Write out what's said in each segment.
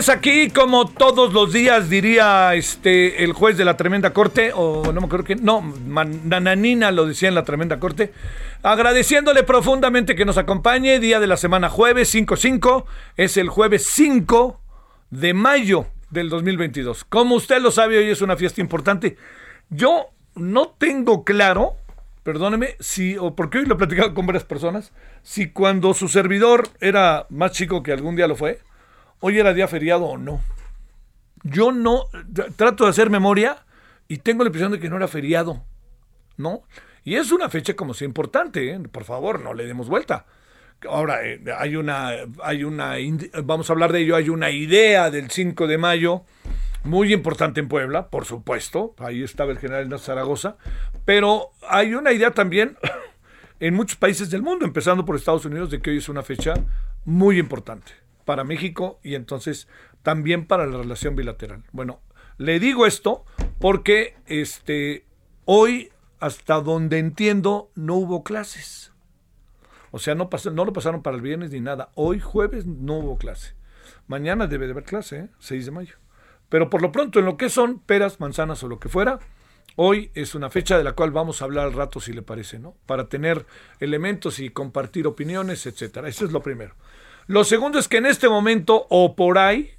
Tardes, aquí como todos los días diría este el juez de la tremenda corte, o no me acuerdo que, no, Nananina lo decía en la tremenda corte, agradeciéndole profundamente que nos acompañe, día de la semana jueves 5-5, es el jueves 5 de mayo del 2022. Como usted lo sabe, hoy es una fiesta importante. Yo no tengo claro, perdóneme, si, o porque hoy lo he platicado con varias personas, si cuando su servidor era más chico que algún día lo fue, hoy era día feriado o no. Yo no, trato de hacer memoria y tengo la impresión de que no era feriado, ¿no? Y es una fecha como sea importante, ¿eh? por favor, no le demos vuelta. Ahora, eh, hay una, hay una, vamos a hablar de ello, hay una idea del 5 de mayo muy importante en Puebla, por supuesto, ahí estaba el general Zaragoza, pero hay una idea también en muchos países del mundo, empezando por Estados Unidos, de que hoy es una fecha muy importante para México y entonces también para la relación bilateral. Bueno, le digo esto porque este, hoy, hasta donde entiendo, no hubo clases. O sea, no, pas- no lo pasaron para el viernes ni nada. Hoy, jueves, no hubo clase. Mañana debe de haber clase, ¿eh? 6 de mayo. Pero por lo pronto, en lo que son peras, manzanas o lo que fuera, hoy es una fecha de la cual vamos a hablar al rato, si le parece, ¿no? Para tener elementos y compartir opiniones, etcétera. Eso es lo primero. Lo segundo es que en este momento, o por ahí,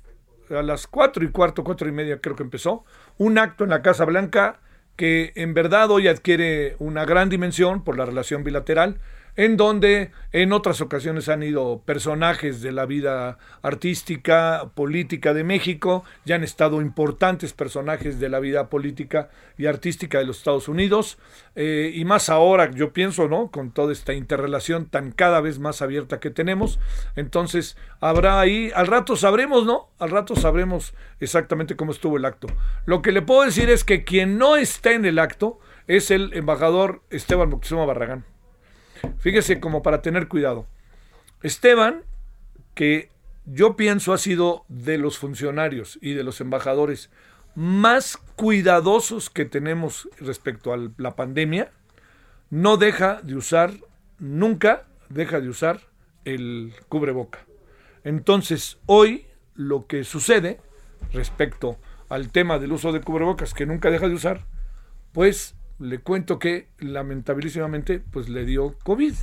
a las cuatro y cuarto, cuatro y media creo que empezó, un acto en la Casa Blanca que en verdad hoy adquiere una gran dimensión por la relación bilateral, en donde en otras ocasiones han ido personajes de la vida artística, política de México, ya han estado importantes personajes de la vida política y artística de los Estados Unidos, eh, y más ahora, yo pienso, ¿no? Con toda esta interrelación tan cada vez más abierta que tenemos, entonces habrá ahí, al rato sabremos, ¿no? Al rato sabremos exactamente cómo estuvo el acto. Lo que le puedo decir es que quien no está en el acto es el embajador Esteban Moctezuma Barragán. Fíjese como para tener cuidado. Esteban, que yo pienso ha sido de los funcionarios y de los embajadores más cuidadosos que tenemos respecto a la pandemia, no deja de usar, nunca deja de usar el cubreboca. Entonces, hoy lo que sucede respecto al tema del uso de cubrebocas que nunca deja de usar, pues le cuento que lamentabilísimamente pues le dio COVID.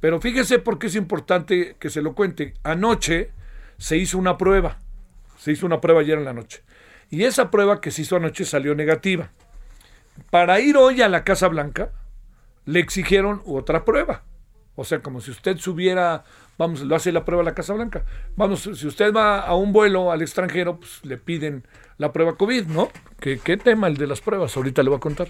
Pero fíjese por qué es importante que se lo cuente. Anoche se hizo una prueba. Se hizo una prueba ayer en la noche. Y esa prueba que se hizo anoche salió negativa. para ir hoy a la Casa Blanca, le exigieron otra prueba. O sea, como si usted subiera, vamos, lo hace la prueba a la Casa Blanca. Vamos, si usted va a un vuelo al extranjero, pues le piden la prueba COVID, ¿no? ¿Qué, qué tema el de las pruebas? Ahorita le voy a contar.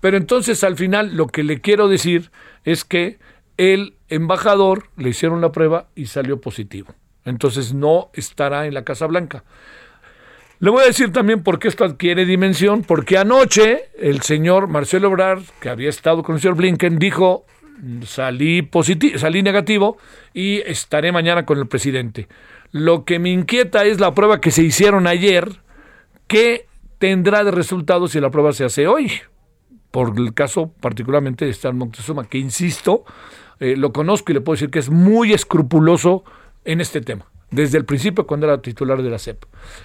Pero entonces al final lo que le quiero decir es que el embajador le hicieron la prueba y salió positivo. Entonces no estará en la Casa Blanca. Le voy a decir también por qué esto adquiere dimensión, porque anoche el señor Marcelo Ebrard, que había estado con el señor Blinken, dijo, salí, positivo, salí negativo y estaré mañana con el presidente. Lo que me inquieta es la prueba que se hicieron ayer, que tendrá de resultado si la prueba se hace hoy, por el caso particularmente de Stan Moctezuma, que insisto, eh, lo conozco y le puedo decir que es muy escrupuloso en este tema desde el principio cuando era titular de la CEP.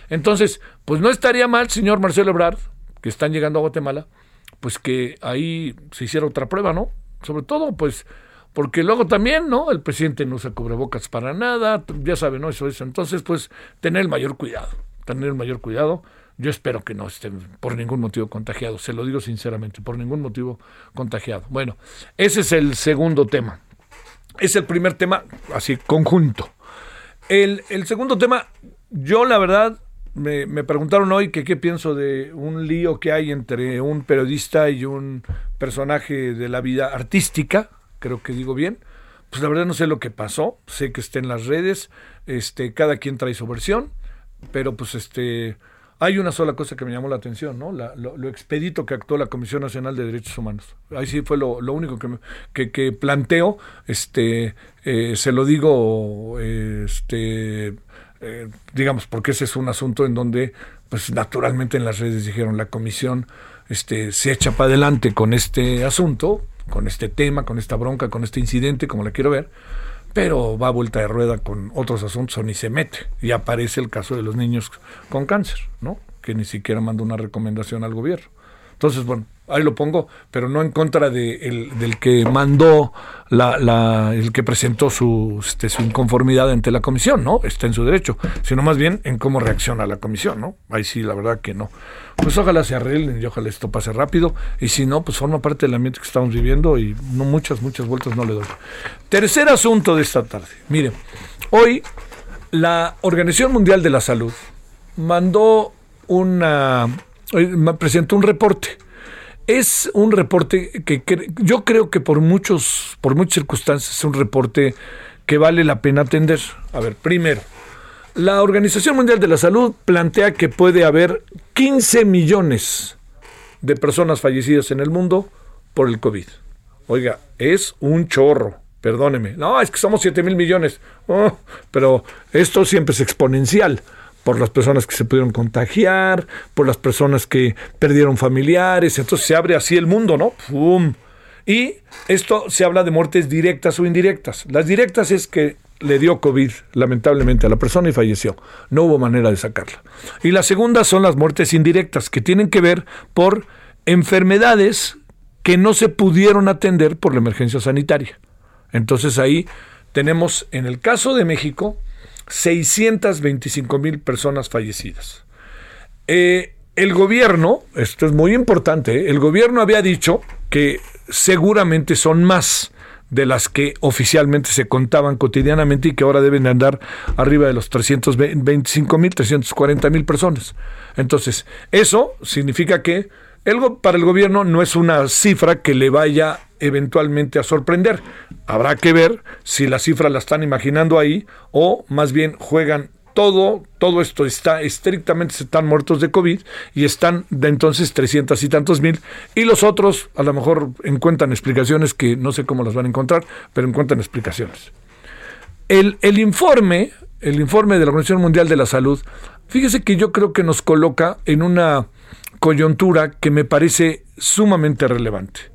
Entonces, pues no estaría mal, señor Marcelo Ebrard, que están llegando a Guatemala, pues que ahí se hiciera otra prueba, ¿no? Sobre todo, pues, porque luego también, ¿no? El presidente no se bocas para nada, ya sabe, ¿no? Eso, eso. Entonces, pues, tener el mayor cuidado, tener el mayor cuidado. Yo espero que no estén por ningún motivo contagiados, se lo digo sinceramente, por ningún motivo contagiado. Bueno, ese es el segundo tema. Es el primer tema, así, conjunto. El, segundo tema, yo la verdad me, preguntaron hoy que qué pienso de un lío que hay entre un periodista y un personaje de la vida artística, creo que digo bien. Pues la verdad no sé lo que pasó, sé que está en las redes, este, cada quien trae su versión, pero pues este, hay una sola cosa que me llamó la atención, ¿no? lo, expedito que actuó la Comisión Nacional de Derechos Humanos. Ahí sí fue lo, único que, que, planteo, este, eh, se lo digo, este, eh, digamos, porque ese es un asunto en donde, pues naturalmente en las redes dijeron, la Comisión este, se echa para adelante con este asunto, con este tema, con esta bronca, con este incidente, como la quiero ver, pero va a vuelta de rueda con otros asuntos o ni se mete. Y aparece el caso de los niños con cáncer, ¿no? Que ni siquiera manda una recomendación al gobierno. Entonces, bueno, ahí lo pongo, pero no en contra de el, del que mandó, la, el que presentó su, este, su inconformidad ante la comisión, ¿no? Está en su derecho, sino más bien en cómo reacciona la comisión, ¿no? Ahí sí, la verdad que no. Pues ojalá se arreglen y ojalá esto pase rápido, y si no, pues forma parte del ambiente que estamos viviendo y no muchas, muchas vueltas no le doy. Tercer asunto de esta tarde. Mire, hoy la Organización Mundial de la Salud mandó una, presentó un reporte es un reporte que, yo creo que por muchos, por muchas circunstancias es un reporte que vale la pena atender. A ver, primero, la Organización Mundial de la Salud plantea que puede haber 15 millones de personas fallecidas en el mundo por el COVID. Oiga, es un chorro, perdóneme. No, es que somos 7 mil millones. Oh, pero esto siempre es exponencial por las personas que se pudieron contagiar, por las personas que perdieron familiares, entonces se abre así el mundo, ¿no? ¡Pum! Y esto se habla de muertes directas o indirectas. Las directas es que le dio COVID, lamentablemente, a la persona y falleció. No hubo manera de sacarla. Y la segunda son las muertes indirectas, que tienen que ver por enfermedades que no se pudieron atender por la emergencia sanitaria. Entonces ahí tenemos, en el caso de México, 625 mil personas fallecidas. Eh, el gobierno, esto es muy importante, ¿eh? el gobierno había dicho que seguramente son más de las que oficialmente se contaban cotidianamente y que ahora deben andar arriba de los 325 mil, 340 mil personas. Entonces, eso significa que el, para el gobierno no es una cifra que le vaya eventualmente a sorprender. Habrá que ver si la cifra la están imaginando ahí o más bien juegan todo, todo esto está estrictamente, están muertos de COVID y están de entonces 300 y tantos mil y los otros a lo mejor encuentran explicaciones que no sé cómo las van a encontrar, pero encuentran explicaciones. El, el informe, el informe de la Organización Mundial de la Salud, fíjese que yo creo que nos coloca en una coyuntura que me parece sumamente relevante.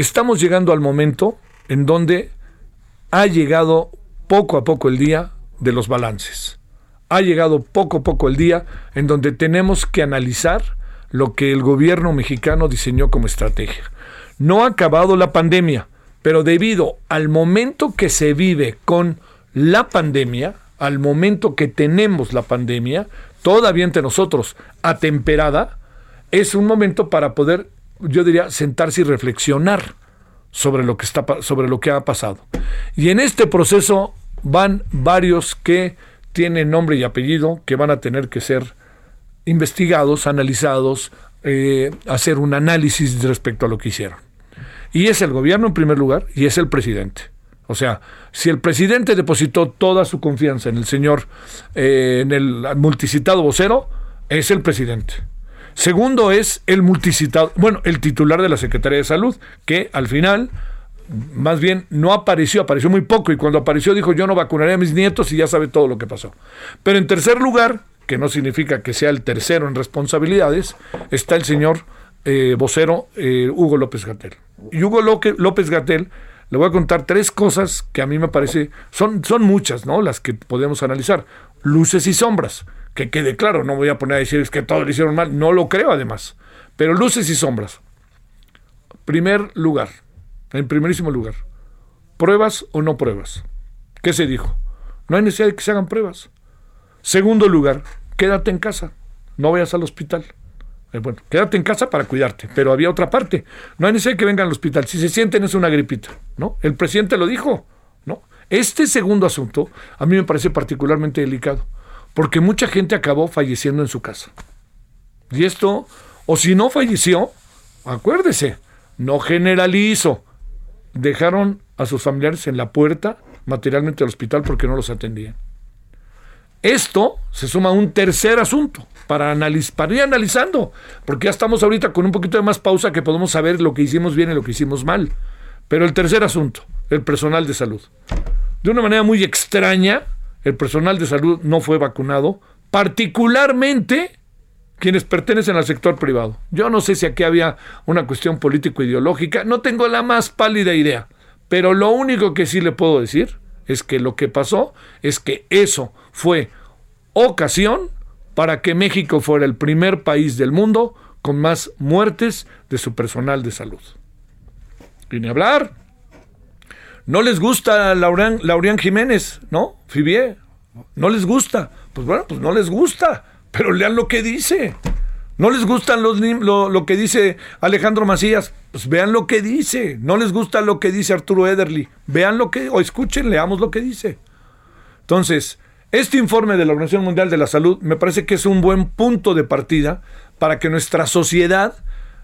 Estamos llegando al momento en donde ha llegado poco a poco el día de los balances. Ha llegado poco a poco el día en donde tenemos que analizar lo que el gobierno mexicano diseñó como estrategia. No ha acabado la pandemia, pero debido al momento que se vive con la pandemia, al momento que tenemos la pandemia, todavía entre nosotros atemperada, es un momento para poder yo diría, sentarse y reflexionar sobre lo que, está, sobre lo que ha pasado. Y en este proceso van varios que tienen nombre y apellido, que van a tener que ser investigados, analizados, eh, hacer un análisis respecto a lo que hicieron. Y es el gobierno en primer lugar y es el presidente. O sea, si el presidente depositó toda su confianza en el señor, eh, en el multicitado vocero, es el presidente. Segundo es el multicitado, bueno, el titular de la Secretaría de Salud, que al final, más bien, no apareció, apareció muy poco y cuando apareció dijo yo no vacunaré a mis nietos y ya sabe todo lo que pasó. Pero en tercer lugar, que no significa que sea el tercero en responsabilidades, está el señor eh, vocero eh, Hugo López Gatel. Y Hugo López Gatel le voy a contar tres cosas que a mí me parece, son, son muchas, ¿no? Las que podemos analizar. Luces y sombras. Que quede claro, no voy a poner a decir es que todo lo hicieron mal, no lo creo además. Pero luces y sombras. Primer lugar, en primerísimo lugar, pruebas o no pruebas. ¿Qué se dijo? No hay necesidad de que se hagan pruebas. Segundo lugar, quédate en casa, no vayas al hospital. Eh, bueno, quédate en casa para cuidarte. Pero había otra parte. No hay necesidad de que vengan al hospital. Si se sienten es una gripita, ¿no? El presidente lo dijo, ¿no? Este segundo asunto a mí me parece particularmente delicado, porque mucha gente acabó falleciendo en su casa. Y esto, o si no falleció, acuérdese, no generalizo. Dejaron a sus familiares en la puerta materialmente del hospital porque no los atendían. Esto se suma a un tercer asunto para, para ir analizando, porque ya estamos ahorita con un poquito de más pausa que podemos saber lo que hicimos bien y lo que hicimos mal. Pero el tercer asunto, el personal de salud. De una manera muy extraña, el personal de salud no fue vacunado, particularmente quienes pertenecen al sector privado. Yo no sé si aquí había una cuestión político-ideológica, no tengo la más pálida idea, pero lo único que sí le puedo decir es que lo que pasó es que eso fue ocasión para que México fuera el primer país del mundo con más muertes de su personal de salud. Y ni hablar. No les gusta Laurian, Jiménez, ¿no? Fibier. No les gusta. Pues bueno, pues no les gusta. Pero lean lo que dice. No les gusta lo, lo, que dice Alejandro Macías, pues vean lo que dice. No les gusta lo que dice Arturo Ederly, vean lo que, o escuchen, leamos lo que dice. Entonces, este informe de la Organización Mundial de la Salud me parece que es un buen punto de partida para que nuestra sociedad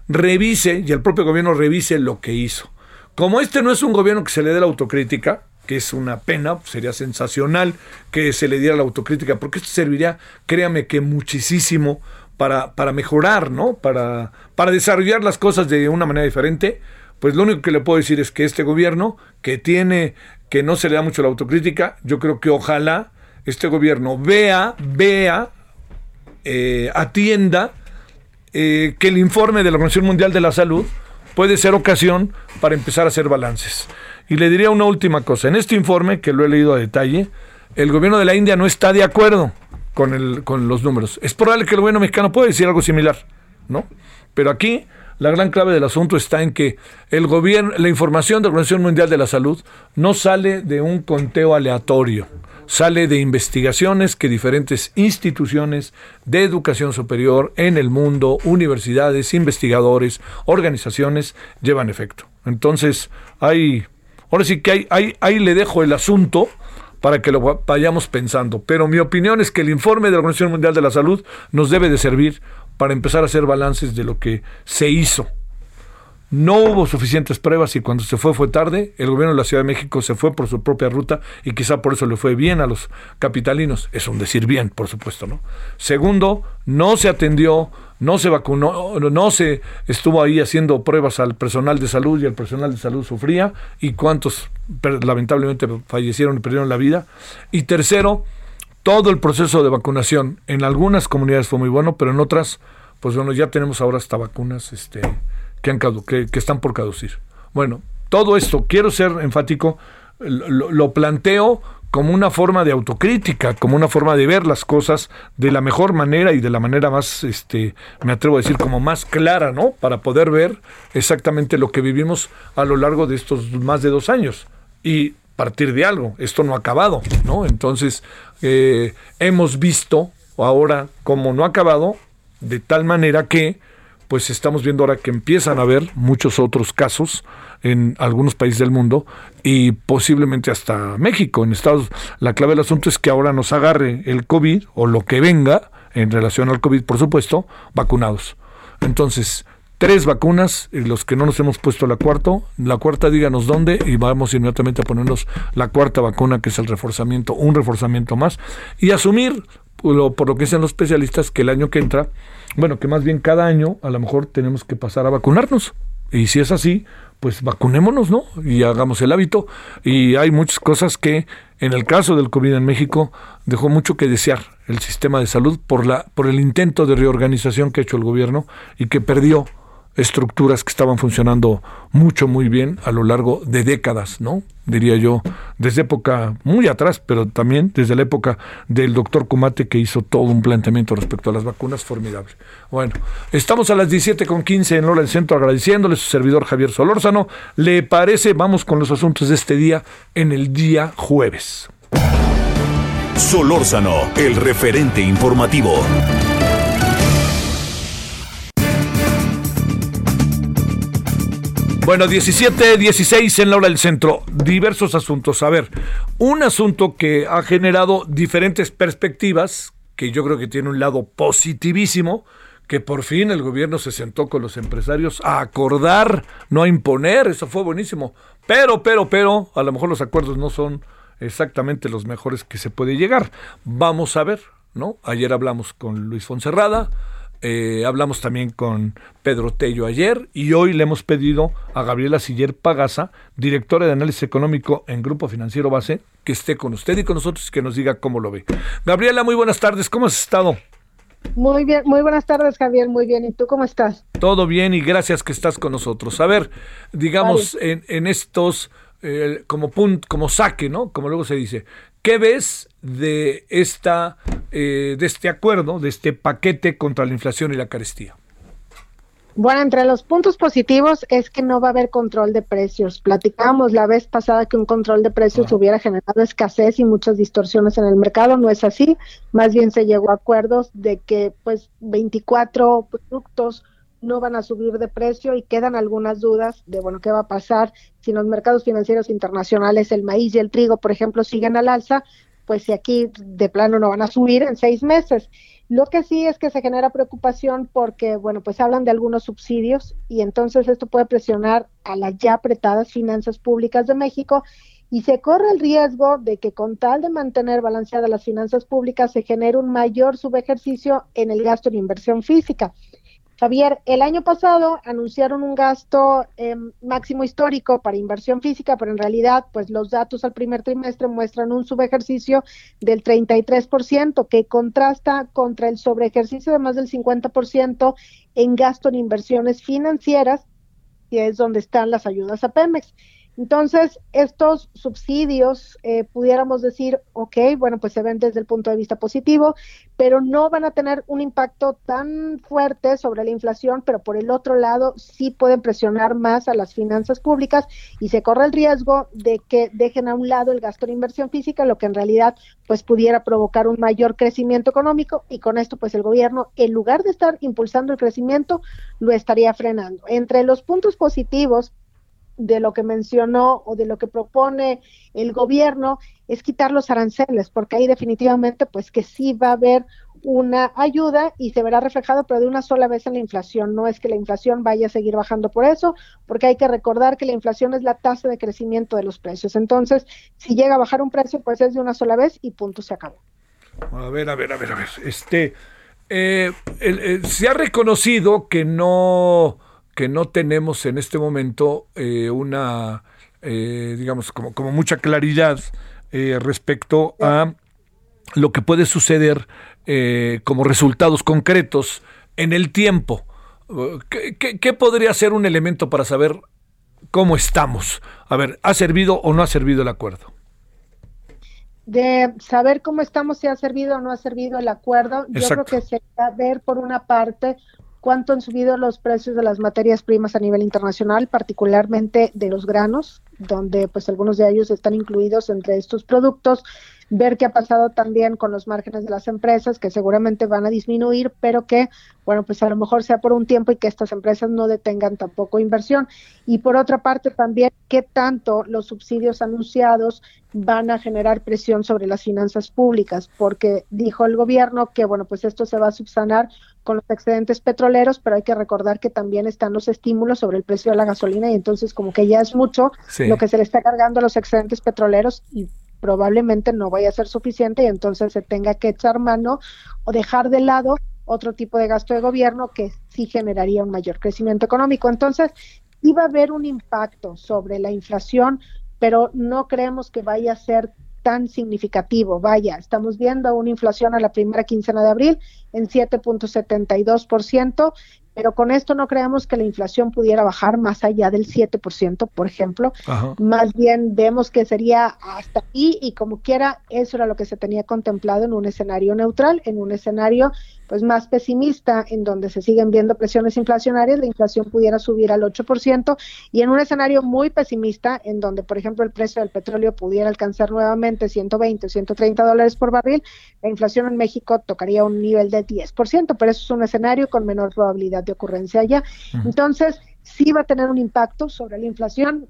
revise y el propio gobierno revise lo que hizo. Como este no es un gobierno que se le dé la autocrítica, que es una pena, sería sensacional que se le diera la autocrítica, porque esto serviría, créame que muchísimo para, para mejorar, ¿no? Para, para desarrollar las cosas de una manera diferente. Pues lo único que le puedo decir es que este gobierno, que tiene, que no se le da mucho la autocrítica, yo creo que ojalá este gobierno vea, vea, eh, atienda eh, que el informe de la Organización Mundial de la Salud puede ser ocasión para empezar a hacer balances. Y le diría una última cosa. En este informe, que lo he leído a detalle, el gobierno de la India no está de acuerdo con, los números. Es probable que el gobierno mexicano pueda decir algo similar, ¿no? Pero aquí la gran clave del asunto está en que el gobierno, la información de la Organización Mundial de la Salud no sale de un conteo aleatorio, sale de investigaciones que diferentes instituciones de educación superior en el mundo, universidades, investigadores, organizaciones llevan efecto. Entonces, hay, ahora sí que hay, hay, ahí le dejo el asunto para que lo vayamos pensando. Pero mi opinión es que el informe de la Organización Mundial de la Salud nos debe de servir para empezar a hacer balances de lo que se hizo. No hubo suficientes pruebas y cuando se fue fue tarde. El gobierno de la Ciudad de México se fue por su propia ruta y quizá por eso le fue bien a los capitalinos. Es un decir bien, por supuesto, ¿no? Segundo, no se atendió, no se vacunó, no se estuvo ahí haciendo pruebas al personal de salud y el personal de salud sufría y cuántos lamentablemente fallecieron y perdieron la vida. Y tercero, todo el proceso de vacunación en algunas comunidades fue muy bueno, pero en otras, pues bueno, ya tenemos ahora hasta vacunas este, que, han que, que están por caducir. Bueno, todo esto, quiero ser enfático, lo, planteo como una forma de autocrítica, como una forma de ver las cosas de la mejor manera y de la manera más, este, me atrevo a decir, como más clara, ¿no? Para poder ver exactamente lo que vivimos a lo largo de estos más de dos años. Y partir de algo. Esto no ha acabado, ¿no? Entonces, eh, hemos visto ahora cómo no ha acabado, de tal manera que, pues estamos viendo ahora que empiezan a haber muchos otros casos en algunos países del mundo y posiblemente hasta México, en Estados La clave del asunto es que ahora nos agarre el COVID o lo que venga en relación al COVID, por supuesto, vacunados. Entonces, tres vacunas, y los que no nos hemos puesto la cuarta, la cuarta díganos dónde y vamos inmediatamente a ponernos la cuarta vacuna, que es el reforzamiento, un reforzamiento más, y asumir, por lo, que dicen los especialistas, que el año que entra, bueno, que más bien cada año a lo mejor tenemos que pasar a vacunarnos. Y si es así, pues vacunémonos, ¿no? Y hagamos el hábito. Y hay muchas cosas que, en el caso del COVID en México, dejó mucho que desear el sistema de salud por, la, por el intento de reorganización que ha hecho el gobierno y que perdió estructuras que estaban funcionando mucho, muy bien a lo largo de décadas, ¿no? Diría yo, desde época muy atrás, pero también desde la época del doctor Kumate que hizo todo un planteamiento respecto a las vacunas formidable. Bueno, estamos a las 17.15 en Hora del Centro agradeciéndole a su servidor Javier Solórzano. ¿Le parece? Vamos con los asuntos de este día en el día jueves. Solórzano, el referente informativo. Bueno, 17, 16 en la hora del centro. Diversos asuntos. A ver, un asunto que ha generado diferentes perspectivas, que yo creo que tiene un lado positivísimo, que por fin el gobierno se sentó con los empresarios a acordar, no a imponer, eso fue buenísimo. Pero, pero, pero, a lo mejor los acuerdos no son exactamente los mejores que se puede llegar. Vamos a ver, ¿no? Ayer hablamos con Luis Fonserrada, eh, hablamos también con Pedro Tello ayer y hoy le hemos pedido a Gabriela Siller Pagasa, directora de análisis económico en Grupo Financiero Base, que esté con usted y con nosotros y que nos diga cómo lo ve. Gabriela, muy buenas tardes, ¿cómo has estado? Muy bien, muy buenas tardes, Javier, muy bien. ¿Y tú cómo estás? Todo bien y gracias que estás con nosotros. A ver, digamos, en, estos, eh, como punto, como saque, ¿no? Como luego se dice, ¿Qué ves de, esta, eh, de este acuerdo, de este paquete contra la inflación y la carestía? Bueno, entre los puntos positivos es que no va a haber control de precios. Platicábamos la vez pasada que un control de precios hubiera generado escasez y muchas distorsiones en el mercado. No es así. Más bien se llegó a acuerdos de que pues 24 productos no van a subir de precio y quedan algunas dudas de, bueno, qué va a pasar si los mercados financieros internacionales, el maíz y el trigo, por ejemplo, siguen al alza, pues si aquí de plano no van a subir en seis meses. Lo que sí es que se genera preocupación porque, bueno, pues hablan de algunos subsidios y entonces esto puede presionar a las ya apretadas finanzas públicas de México y se corre el riesgo de que con tal de mantener balanceadas las finanzas públicas se genere un mayor subejercicio en el gasto en inversión física. Javier, el año pasado anunciaron un gasto em, máximo histórico para inversión física, pero en realidad, pues los datos al primer trimestre muestran un subejercicio del 33%, que contrasta contra el sobreejercicio de más del 50% en gasto en inversiones financieras, que es donde están las ayudas a Pemex. Entonces, estos subsidios, eh, pudiéramos decir, ok, bueno, pues se ven desde el punto de vista positivo, pero no van a tener un impacto tan fuerte sobre la inflación, pero por el otro lado sí pueden presionar más a las finanzas públicas y se corre el riesgo de que dejen a un lado el gasto en inversión física, lo que en realidad pues pudiera provocar un mayor crecimiento económico y con esto pues el gobierno, en lugar de estar impulsando el crecimiento, lo estaría frenando. Entre los puntos positivos, de lo que mencionó o de lo que propone el gobierno es quitar los aranceles, porque ahí definitivamente pues que sí va a haber una ayuda y se verá reflejado, pero de una sola vez en la inflación. No es que la inflación vaya a seguir bajando por eso, porque hay que recordar que la inflación es la tasa de crecimiento de los precios. Entonces, si llega a bajar un precio, pues es de una sola vez y punto, se acabó. A ver, a ver, a ver, a ver. Este, eh, se ha reconocido que no que no tenemos en este momento eh, una, eh, digamos, como, como, mucha claridad eh, respecto a lo que puede suceder como resultados concretos en el tiempo. ¿Qué, podría ser un elemento para saber cómo estamos? A ver, ¿ha servido o no ha servido el acuerdo? de saber cómo estamos, si ha servido o no ha servido el acuerdo. Yo creo que se va a ver por una parte cuánto han subido los precios de las materias primas a nivel internacional, particularmente de los granos, donde pues algunos de ellos están incluidos entre estos productos. Ver qué ha pasado también con los márgenes de las empresas, que seguramente van a disminuir, pero que, bueno, pues a lo mejor sea por un tiempo y que estas empresas no detengan tampoco inversión. Y por otra parte también, qué tanto los subsidios anunciados van a generar presión sobre las finanzas públicas, porque dijo el gobierno que, bueno, pues esto se va a subsanar con los excedentes petroleros, pero hay que recordar que también están los estímulos sobre el precio de la gasolina y entonces como que ya es mucho lo que se le está cargando a los excedentes petroleros y probablemente no vaya a ser suficiente y entonces se tenga que echar mano o dejar de lado otro tipo de gasto de gobierno que sí generaría un mayor crecimiento económico. Entonces, iba a haber un impacto sobre la inflación, pero no creemos que vaya a ser tan significativo. Vaya, estamos viendo una inflación a la primera quincena de abril en 7.72%, pero con esto no creemos que la inflación pudiera bajar más allá del 7%, por ejemplo. Más bien vemos que sería hasta ahí y como quiera, eso era lo que se tenía contemplado en un escenario neutral, en un escenario pues más pesimista, en donde se siguen viendo presiones inflacionarias, la inflación pudiera subir al 8%, y en un escenario muy pesimista, en donde, por ejemplo, el precio del petróleo pudiera alcanzar nuevamente 120 o 130 dólares por barril, la inflación en México tocaría un nivel de 10%, pero eso es un escenario con menor probabilidad de ocurrencia allá. Entonces, sí va a tener un impacto sobre la inflación.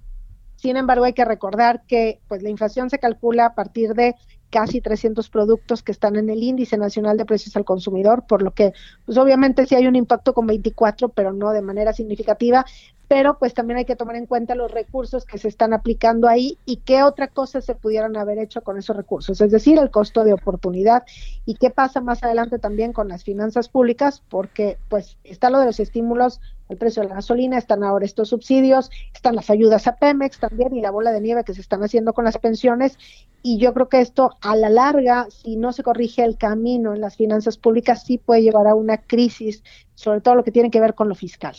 Sin embargo, hay que recordar que pues la inflación se calcula a partir de casi 300 productos que están en el índice nacional de precios al consumidor, por lo que pues obviamente sí hay un impacto con 24, pero no de manera significativa, pero pues también hay que tomar en cuenta los recursos que se están aplicando ahí y qué otra cosa se pudieran haber hecho con esos recursos, es decir, el costo de oportunidad. Y qué pasa más adelante también con las finanzas públicas, porque pues está lo de los estímulos al precio de la gasolina, están ahora estos subsidios, están las ayudas a Pemex también y la bola de nieve que se están haciendo con las pensiones. Y yo creo que esto a la larga, si no se corrige el camino en las finanzas públicas, sí puede llevar a una crisis, sobre todo lo que tiene que ver con lo fiscal.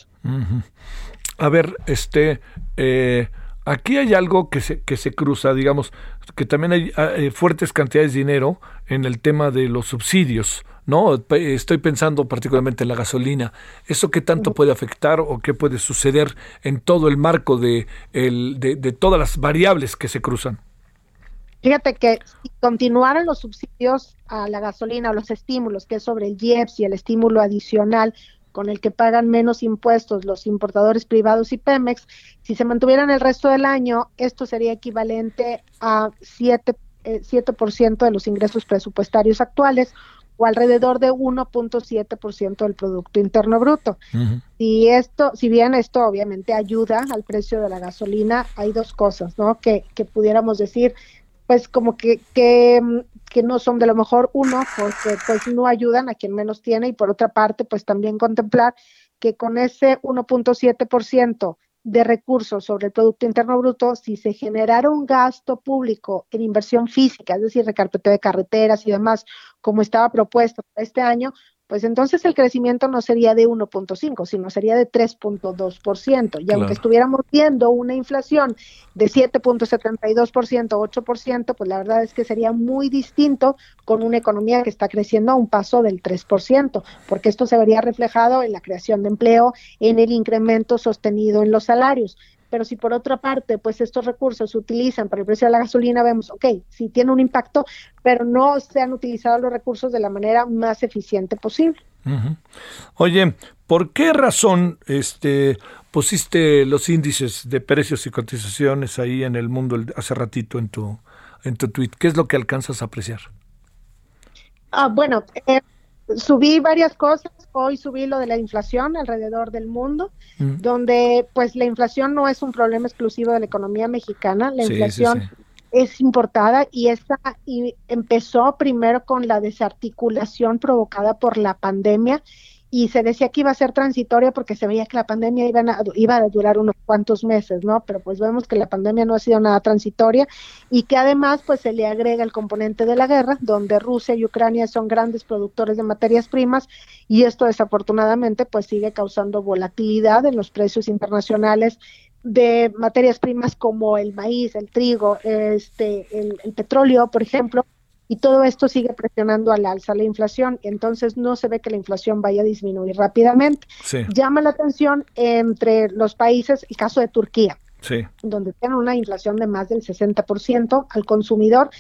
A ver, este, eh, aquí hay algo que se, que se cruza, digamos, que también hay, hay, fuertes cantidades de dinero en el tema de los subsidios, ¿no? Estoy pensando particularmente en la gasolina. ¿Eso qué tanto puede afectar o qué puede suceder en todo el marco de, el, de, de todas las variables que se cruzan? Fíjate que si continuaran los subsidios a la gasolina o los estímulos, que es sobre el IEPS y el estímulo adicional con el que pagan menos impuestos los importadores privados y Pemex, si se mantuvieran el resto del año, esto sería equivalente a 7, eh, de los ingresos presupuestarios actuales o alrededor de 1.7% del Producto Interno Bruto. Y esto, si bien esto obviamente ayuda al precio de la gasolina, hay dos cosas, ¿no? Que, que pudiéramos decir, pues como que, que, que, no son de lo mejor uno, porque pues no ayudan a quien menos tiene y por otra parte pues también contemplar que con ese 1.7% de recursos sobre el Producto Interno Bruto, si se generara un gasto público en inversión física, es decir, recarpeteo de carreteras y demás, como estaba propuesto este año, pues entonces el crecimiento no sería de 1.5, sino sería de 3.2%. Y aunque estuviéramos viendo una inflación de 7.72%, 8%, pues la verdad es que sería muy distinto con una economía que está creciendo a un paso del 3%, porque esto se vería reflejado en la creación de empleo, en el incremento sostenido en los salarios pero si por otra parte, pues estos recursos se utilizan para el precio de la gasolina, vemos, ok, sí tiene un impacto, pero no se han utilizado los recursos de la manera más eficiente posible. Oye, ¿por qué razón este pusiste los índices de precios y cotizaciones ahí en el mundo hace ratito en tu en tu tweet? ¿Qué es lo que alcanzas a apreciar? Ah, bueno, eh, subí varias cosas. Hoy subí lo de la inflación alrededor del mundo, mm. donde pues la inflación no es un problema exclusivo de la economía mexicana. La inflación es importada y esta y empezó primero con la desarticulación provocada por la pandemia y se decía que iba a ser transitoria porque se veía que la pandemia iba a, iba a durar unos cuantos meses, ¿no? Pero pues vemos que la pandemia no ha sido nada transitoria y que además pues se le agrega el componente de la guerra, donde Rusia y Ucrania son grandes productores de materias primas y esto desafortunadamente pues sigue causando volatilidad en los precios internacionales de materias primas como el maíz, el trigo, este, el petróleo, por ejemplo, y todo esto sigue presionando al alza la inflación, entonces no se ve que la inflación vaya a disminuir rápidamente. Llama la atención entre los países el caso de Turquía, donde tienen una inflación de más del 60% al consumidor,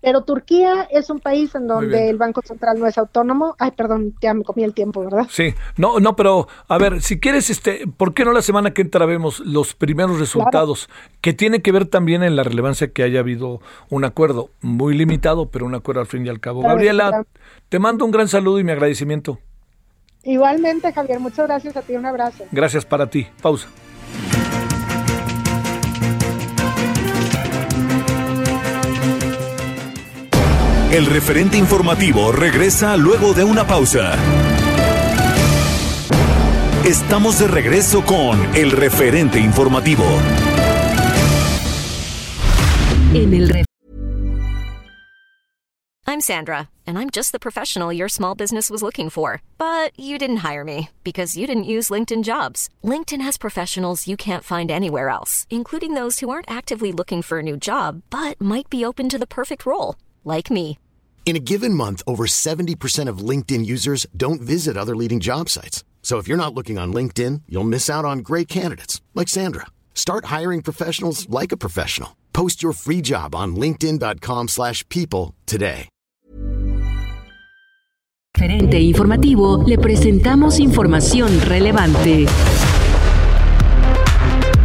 Pero Turquía es un país en donde el Banco Central no es autónomo. Ay, perdón, ya me comí el tiempo, ¿verdad? Sí, no, no, pero a ver, si quieres, este, ¿por qué no la semana que entra vemos los primeros resultados que tiene que ver también en la relevancia que haya habido un acuerdo muy limitado, pero un acuerdo al fin y al cabo? Gabriela, te mando un gran saludo y mi agradecimiento. Igualmente, Javier, muchas gracias a ti, un abrazo. Gracias para ti. Pausa. El referente informativo regresa luego de una pausa. Estamos de regreso con el referente informativo. En el I'm Sandra, and I'm just the professional your small business was looking for. But you didn't hire me because you didn't use LinkedIn jobs. LinkedIn has professionals you can't find anywhere else, including those who aren't actively looking for a new job but might be open to the perfect role, like me. In a given month, over 70% of LinkedIn users don't visit other leading job sites. So if you're not looking on LinkedIn, you'll miss out on great candidates like Sandra. Start hiring professionals like a professional. Post your free job on linkedin.com/people today. Gerente informativo, le presentamos información relevante.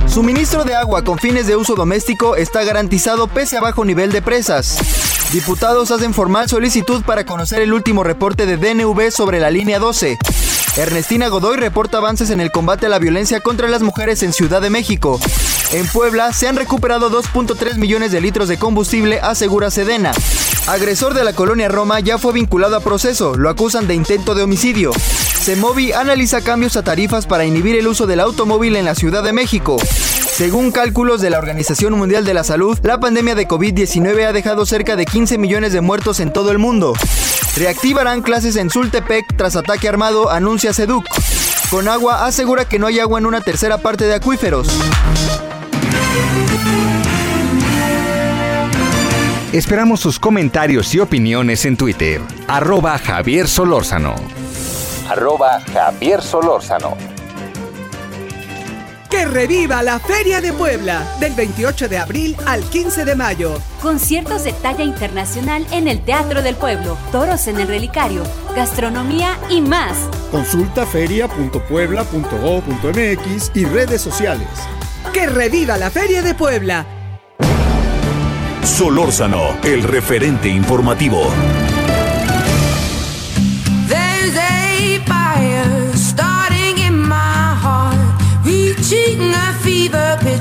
Suministro de agua con fines de uso doméstico está garantizado pese a bajo nivel de presas. Diputados hacen formal solicitud para conocer el último reporte de DNV sobre la línea 12. Ernestina Godoy reporta avances en el combate a la violencia contra las mujeres en Ciudad de México. En Puebla se han recuperado 2.3 millones de litros de combustible, asegura Sedena. Agresor de la colonia Roma ya fue vinculado a proceso, lo acusan de intento de homicidio. Semovi analiza cambios a tarifas para inhibir el uso del automóvil en la Ciudad de México. Según cálculos de la Organización Mundial de la Salud, la pandemia de COVID-19 ha dejado cerca de 15 millones de muertos en todo el mundo. Reactivarán clases en Sultepec tras ataque armado, anuncia Seduc. Con agua asegura que no hay agua en una tercera parte de acuíferos. Esperamos sus comentarios y opiniones en Twitter. Arroba Javier Solórzano. Arroba Javier Solórzano. Que reviva la Feria de Puebla del 28 de abril al 15 de mayo. Conciertos de talla internacional en el Teatro del Pueblo, toros en el relicario, gastronomía y más. Consulta feria.puebla.go.mx y redes sociales. Que reviva la Feria de Puebla. Solórzano, el referente informativo.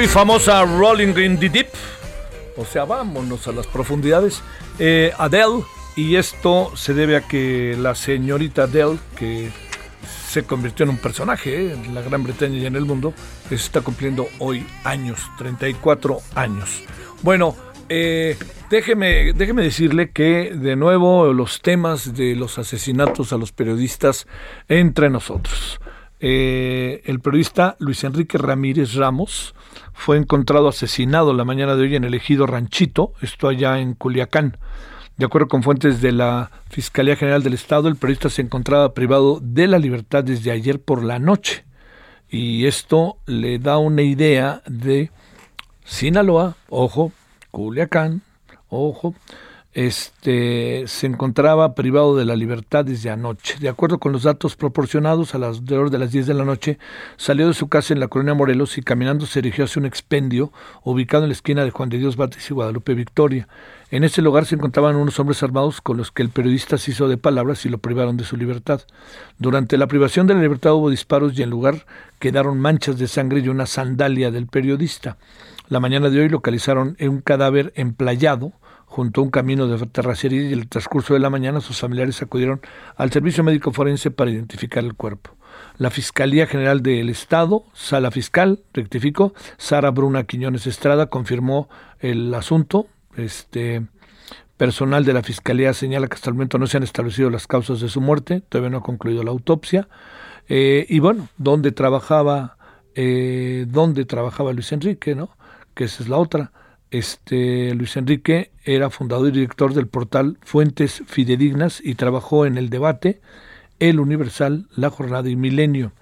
Muy, famosa Rolling in the Deep. O sea, vámonos a las profundidades. Eh, Adele, y esto se debe a que la señorita Adele, que se convirtió en un personaje eh, en la Gran Bretaña y en el mundo, está cumpliendo hoy años, 34 años. Bueno, eh, déjeme, déjeme decirle que de nuevo los temas de los asesinatos a los periodistas entre nosotros. Eh, el periodista Luis Enrique Ramírez Ramos fue encontrado asesinado la mañana de hoy en el ejido Ranchito, esto allá en Culiacán. De acuerdo con fuentes de la Fiscalía General del Estado, el periodista se encontraba privado de la libertad desde ayer por la noche. Y esto le da una idea de Sinaloa, ojo, Culiacán, ojo, este, se encontraba privado de la libertad desde anoche. De acuerdo con los datos proporcionados, a las de de las 10 de la noche, salió de su casa en la colonia Morelos y caminando se dirigió hacia un expendio ubicado en la esquina de Juan de Dios Bates y Guadalupe Victoria. En ese lugar se encontraban unos hombres armados con los que el periodista se hizo de palabras y lo privaron de su libertad. Durante la privación de la libertad hubo disparos y en lugar quedaron manchas de sangre y una sandalia del periodista. La mañana de hoy localizaron un cadáver emplayado junto a un camino de terracería y en el transcurso de la mañana sus familiares acudieron al servicio médico forense para identificar el cuerpo. La Fiscalía General del Estado, Sala Fiscal, rectificó, Sara Bruna Quiñones Estrada confirmó el asunto. Este personal de la Fiscalía señala que hasta el momento no se han establecido las causas de su muerte, todavía no ha concluido la autopsia. Eh, y bueno, ¿dónde trabajaba, eh, dónde trabajaba Luis Enrique, no? Que esa es la otra. Este Luis Enrique era fundador y director del portal Fuentes Fidedignas y trabajó en el debate El Universal, La Jornada y Milenio.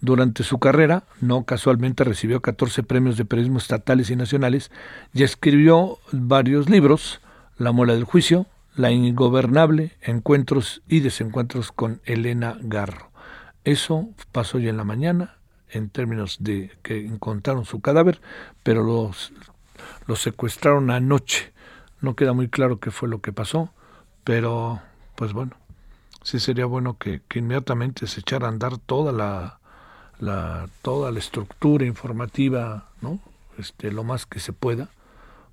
Durante su carrera, no casualmente recibió 14 premios de periodismo estatales y nacionales y escribió varios libros, La Mola del Juicio, La Ingobernable, Encuentros y Desencuentros con Elena Garro. Eso pasó ya en la mañana, en términos de que encontraron su cadáver, pero los lo secuestraron anoche. No queda muy claro qué fue lo que pasó, pero pues bueno, sí sería bueno que, inmediatamente se echara a andar toda la, la, toda la estructura informativa, ¿no? Este, lo más que se pueda,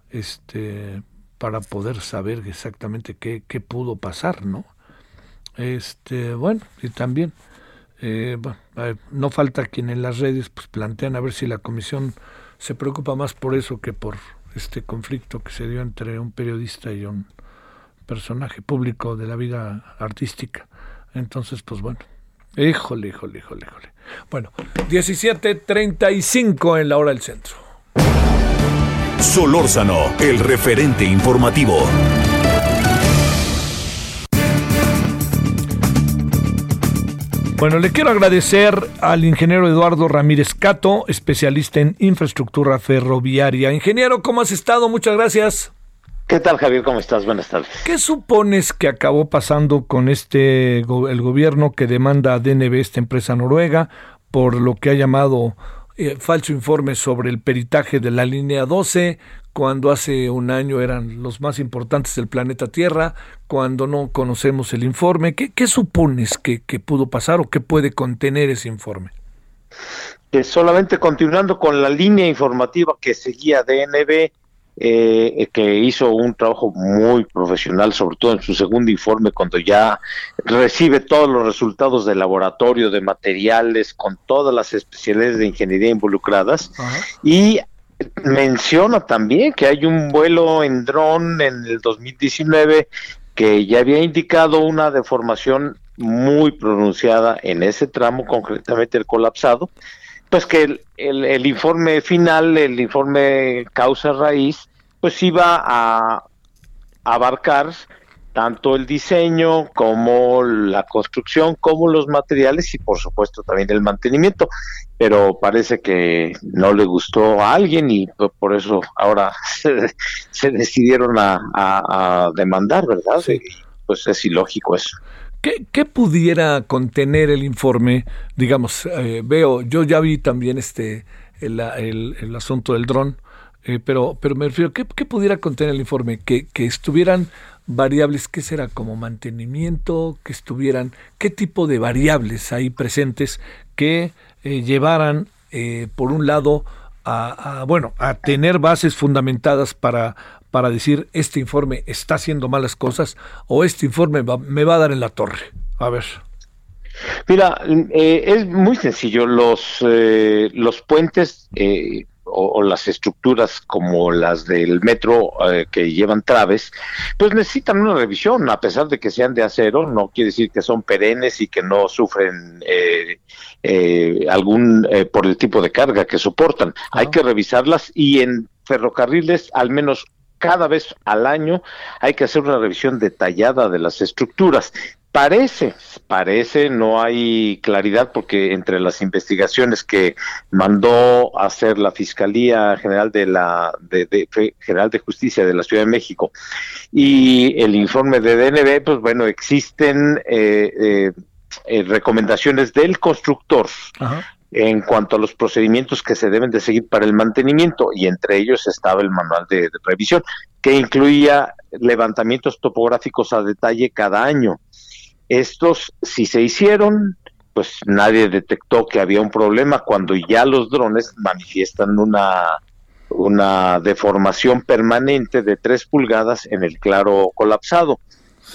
este, para poder saber exactamente qué, qué pudo pasar, ¿no? Este, bueno, y también, eh, no falta quien en las redes pues plantean a ver si la comisión se preocupa más por eso que por este conflicto que se dio entre un periodista y un personaje público de la vida artística. Entonces, pues bueno, híjole, híjole, híjole, híjole. Bueno, 17.35 en la hora del centro. Solórzano, el referente informativo. Bueno, le quiero agradecer al ingeniero Eduardo Ramírez Cato, especialista en infraestructura ferroviaria. Ingeniero, ¿cómo has estado? Muchas gracias. ¿Qué tal, Javier? ¿Cómo estás? Buenas tardes. ¿Qué supones que acabó pasando con este el gobierno que demanda a DNB, esta empresa noruega, por lo que ha llamado eh, falso informe sobre el peritaje de la línea 12, cuando hace un año eran los más importantes del planeta Tierra, cuando no conocemos el informe. ¿Qué, supones que, pudo pasar o qué puede contener ese informe? Que solamente continuando con la línea informativa que seguía DNB, eh, que hizo un trabajo muy profesional, sobre todo en su segundo informe, cuando ya recibe todos los resultados del laboratorio de materiales con todas las especialidades de ingeniería involucradas, y menciona también que hay un vuelo en dron en el 2019 que ya había indicado una deformación muy pronunciada en ese tramo, concretamente el colapsado, pues que el, el, informe final, el informe causa raíz, pues iba a abarcar tanto el diseño como la construcción, como los materiales y por supuesto también el mantenimiento. Pero parece que no le gustó a alguien y por eso ahora se, decidieron a, demandar, ¿verdad? Sí. pues es ilógico eso. ¿Qué, pudiera contener el informe? Digamos, eh, veo, yo ya vi también este el, asunto del dron, eh, pero, pero me refiero, ¿qué, ¿qué, pudiera contener el informe? Que, que estuvieran variables, ¿qué será? Como mantenimiento, que estuvieran, ¿qué tipo de variables hay presentes que eh, llevaran, eh, por un lado, a, bueno, a tener bases fundamentadas para, para decir este informe está haciendo malas cosas o este informe me va a dar en la torre? A ver. Mira, eh, es muy sencillo. Los, los puentes o, las estructuras como las del metro eh, que llevan traves, pues necesitan una revisión, a pesar de que sean de acero, no quiere decir que son perennes y que no sufren eh, eh, algún por el tipo de carga que soportan. Hay que revisarlas y en ferrocarriles al menos cada vez al año hay que hacer una revisión detallada de las estructuras Parece, parece, no hay claridad porque entre las investigaciones que mandó hacer la Fiscalía General de la de, General de Justicia de la Ciudad de México y el informe de DNB, pues bueno, existen eh, eh, eh, recomendaciones del constructor en cuanto a los procedimientos que se deben de seguir para el mantenimiento y entre ellos estaba el manual de, de revisión que incluía levantamientos topográficos a detalle cada año estos, si se hicieron, pues nadie detectó que había un problema cuando ya los drones manifiestan una, una deformación permanente de tres pulgadas en el claro colapsado.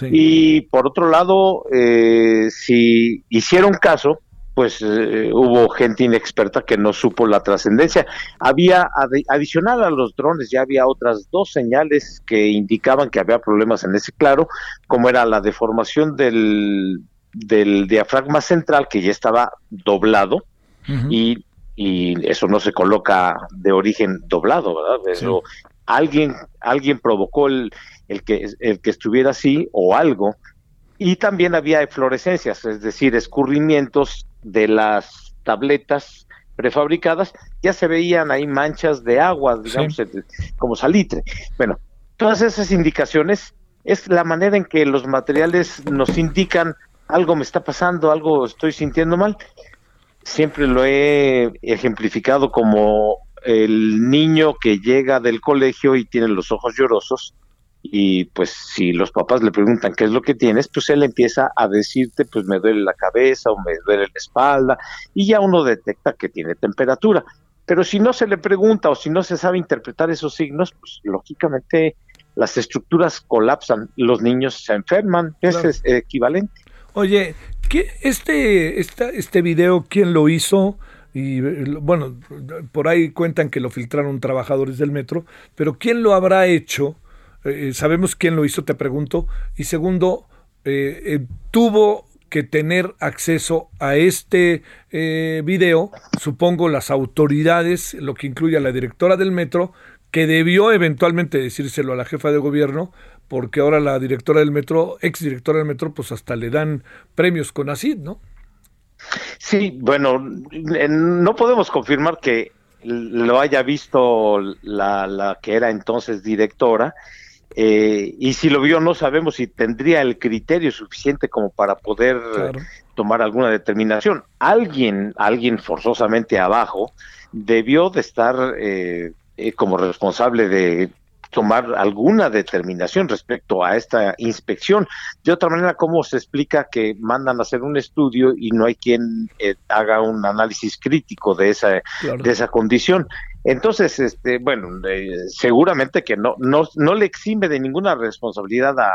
Y por otro lado, eh, si hicieron caso, pues eh, hubo gente inexperta que no supo la trascendencia. Había, adicional a los drones, ya había otras dos señales que indicaban que había problemas en ese claro, como era la deformación del, del diafragma central, que ya estaba doblado, y, y, eso no se coloca de origen doblado, ¿verdad? Eso, alguien, alguien provocó el, el, que, el que estuviera así o algo, y también había eflorescencias, es decir, escurrimientos de las tabletas prefabricadas, ya se veían ahí manchas de agua, digamos, como salitre. Bueno, todas esas indicaciones es la manera en que los materiales nos indican algo me está pasando, algo estoy sintiendo mal. Siempre lo he ejemplificado como el niño que llega del colegio y tiene los ojos llorosos y pues si los papás le preguntan qué es lo que tienes, pues él empieza a decirte, pues me duele la cabeza o me duele la espalda y ya uno detecta que tiene temperatura. Pero si no se le pregunta o si no se sabe interpretar esos signos, pues lógicamente las estructuras colapsan, los niños se enferman, ese es equivalente. Oye, ¿qué, este, esta, este video, ¿quién lo hizo? y bueno, por ahí cuentan que lo filtraron trabajadores del metro, pero ¿quién lo habrá hecho? Eh, sabemos quién lo hizo, te pregunto. Y segundo, eh, eh, tuvo que tener acceso a este video, supongo las autoridades, lo que incluye a la directora del metro, que debió eventualmente decírselo a la jefa de gobierno, porque ahora la directora del metro, ex directora del metro, pues hasta le dan premios con ACID, ¿no? Sí, bueno, no podemos confirmar que lo haya visto la que era entonces directora, eh, y si lo vio, no sabemos si tendría el criterio suficiente como para poder tomar alguna determinación. Alguien, alguien forzosamente abajo, debió de estar eh, eh, como responsable de tomar alguna determinación respecto a esta inspección. De otra manera, ¿cómo se explica que mandan a hacer un estudio y no hay quien haga un análisis crítico de esa, de esa condición? Entonces, este, bueno, eh, seguramente que no, no, no le exime de ninguna responsabilidad a,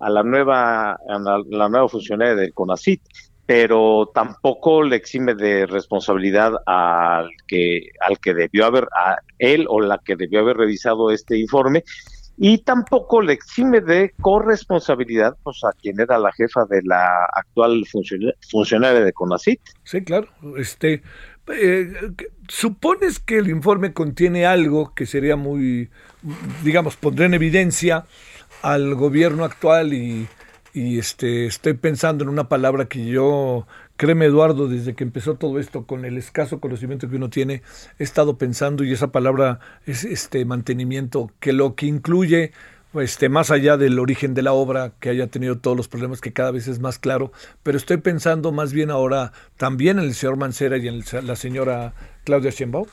a la nueva, a la, nueva funcionaria del CONACIT, pero tampoco le exime de responsabilidad al que, al que debió haber, a él o la que debió haber revisado este informe, y tampoco le exime de corresponsabilidad pues, a quien era la jefa de la actual funcionaria de CONACIT. Sí, claro. Este, eh, ¿Supones que el informe contiene algo que sería muy, digamos, pondré en evidencia al gobierno actual y, este, estoy pensando en una palabra que yo, créeme Eduardo, desde que empezó todo esto, con el escaso conocimiento que uno tiene, he estado pensando y esa palabra es este mantenimiento, que lo que incluye este, más allá del origen de la obra, que haya tenido todos los problemas, que cada vez es más claro, pero estoy pensando más bien ahora también en el señor Mancera y en la señora Claudia Sheinbaum.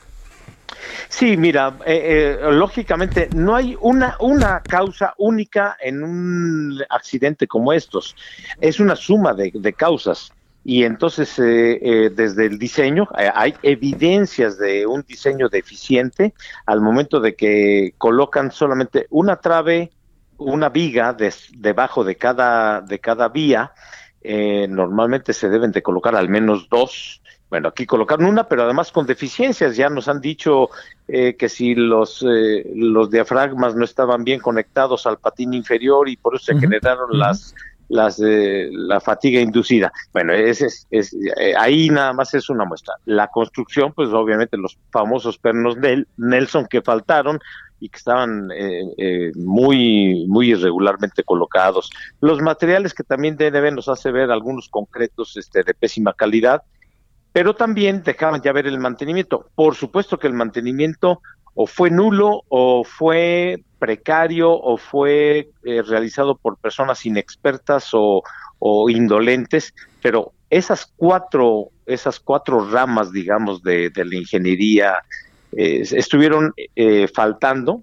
Sí, mira, eh, eh, lógicamente no hay una, una causa única en un accidente como estos, es una suma de, causas y entonces eh, desde el diseño hay evidencias de un diseño deficiente al momento de que colocan solamente una trave, una viga debajo de cada de cada vía. normalmente se deben de colocar al menos dos bueno, aquí colocaron una, pero además con deficiencias. Ya nos han dicho eh, que si los, eh, los diafragmas no estaban bien conectados al patín inferior y por eso se generaron las las eh, la fatiga inducida. Bueno, es, es, ahí nada más es una muestra. La construcción, pues obviamente los famosos pernos Nelson que faltaron, y que estaban eh, eh, muy, muy irregularmente colocados. Los materiales que también DNB nos hace ver algunos concretos este, de pésima calidad, pero también dejaban ya ver el mantenimiento. Por supuesto que el mantenimiento o fue nulo o fue precario o fue eh, realizado por personas inexpertas o, indolentes, pero esas cuatro, esas cuatro ramas, digamos, de, de la ingeniería eh, estuvieron eh, faltando